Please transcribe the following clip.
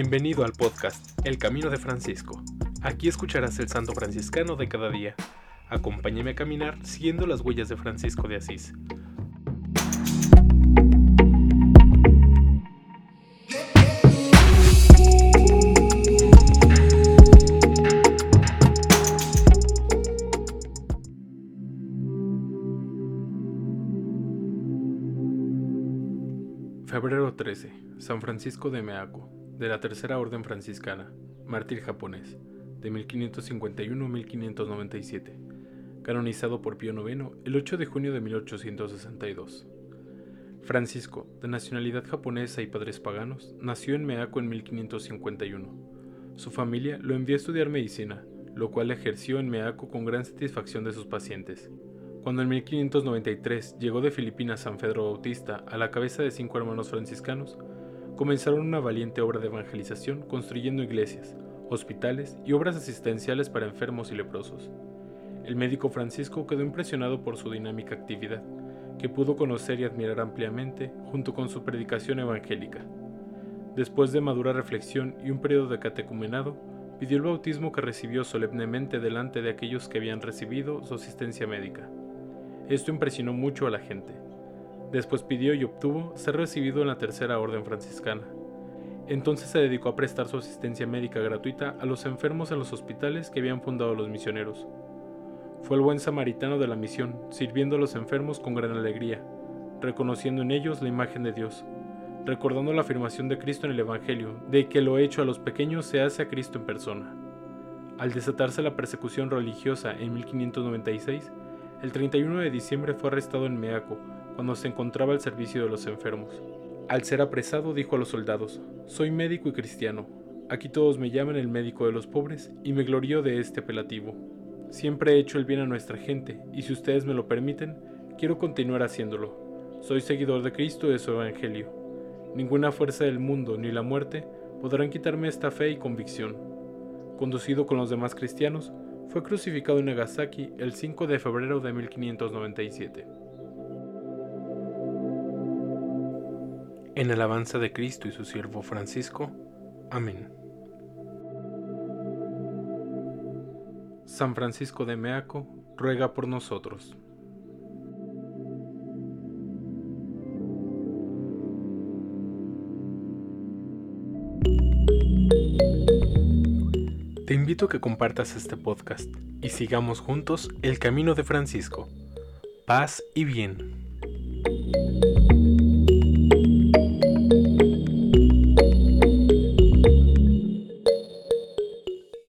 Bienvenido al podcast El Camino de Francisco. Aquí escucharás el santo franciscano de cada día. Acompáñame a caminar siguiendo las huellas de Francisco de Asís. Febrero 13. San Francisco de Meaco, de la Tercera Orden Franciscana, mártir japonés, de 1551 a 1597, canonizado por Pío IX el 8 de junio de 1862. Francisco, de nacionalidad japonesa y padres paganos, nació en Meaco en 1551. Su familia lo envió a estudiar medicina, lo cual ejerció en Meaco con gran satisfacción de sus pacientes. Cuando en 1593 llegó de Filipinas San Pedro Bautista a la cabeza de cinco hermanos franciscanos, comenzaron una valiente obra de evangelización construyendo iglesias, hospitales y obras asistenciales para enfermos y leprosos. El médico Francisco quedó impresionado por su dinámica actividad, que pudo conocer y admirar ampliamente junto con su predicación evangélica. Después de madura reflexión y un periodo de catecumenado, pidió el bautismo que recibió solemnemente delante de aquellos que habían recibido su asistencia médica. Esto impresionó mucho a la gente. Después pidió y obtuvo ser recibido en la Tercera Orden Franciscana. Entonces se dedicó a prestar su asistencia médica gratuita a los enfermos en los hospitales que habían fundado los misioneros. Fue el buen samaritano de la misión, sirviendo a los enfermos con gran alegría, reconociendo en ellos la imagen de Dios, recordando la afirmación de Cristo en el Evangelio, de que lo hecho a los pequeños se hace a Cristo en persona. Al desatarse la persecución religiosa en 1596, el 31 de diciembre fue arrestado en Meaco, cuando se encontraba al servicio de los enfermos. Al ser apresado dijo a los soldados, Soy médico y cristiano. Aquí todos me llaman el médico de los pobres y me glorío de este apelativo. Siempre he hecho el bien a nuestra gente y si ustedes me lo permiten, quiero continuar haciéndolo. Soy seguidor de Cristo y de su Evangelio. Ninguna fuerza del mundo ni la muerte podrán quitarme esta fe y convicción. Conducido con los demás cristianos, fue crucificado en Nagasaki el 5 de febrero de 1597. En alabanza de Cristo y su siervo Francisco. Amén. San Francisco de Meaco, ruega por nosotros. Te invito a que compartas este podcast y sigamos juntos el camino de Francisco. Paz y bien.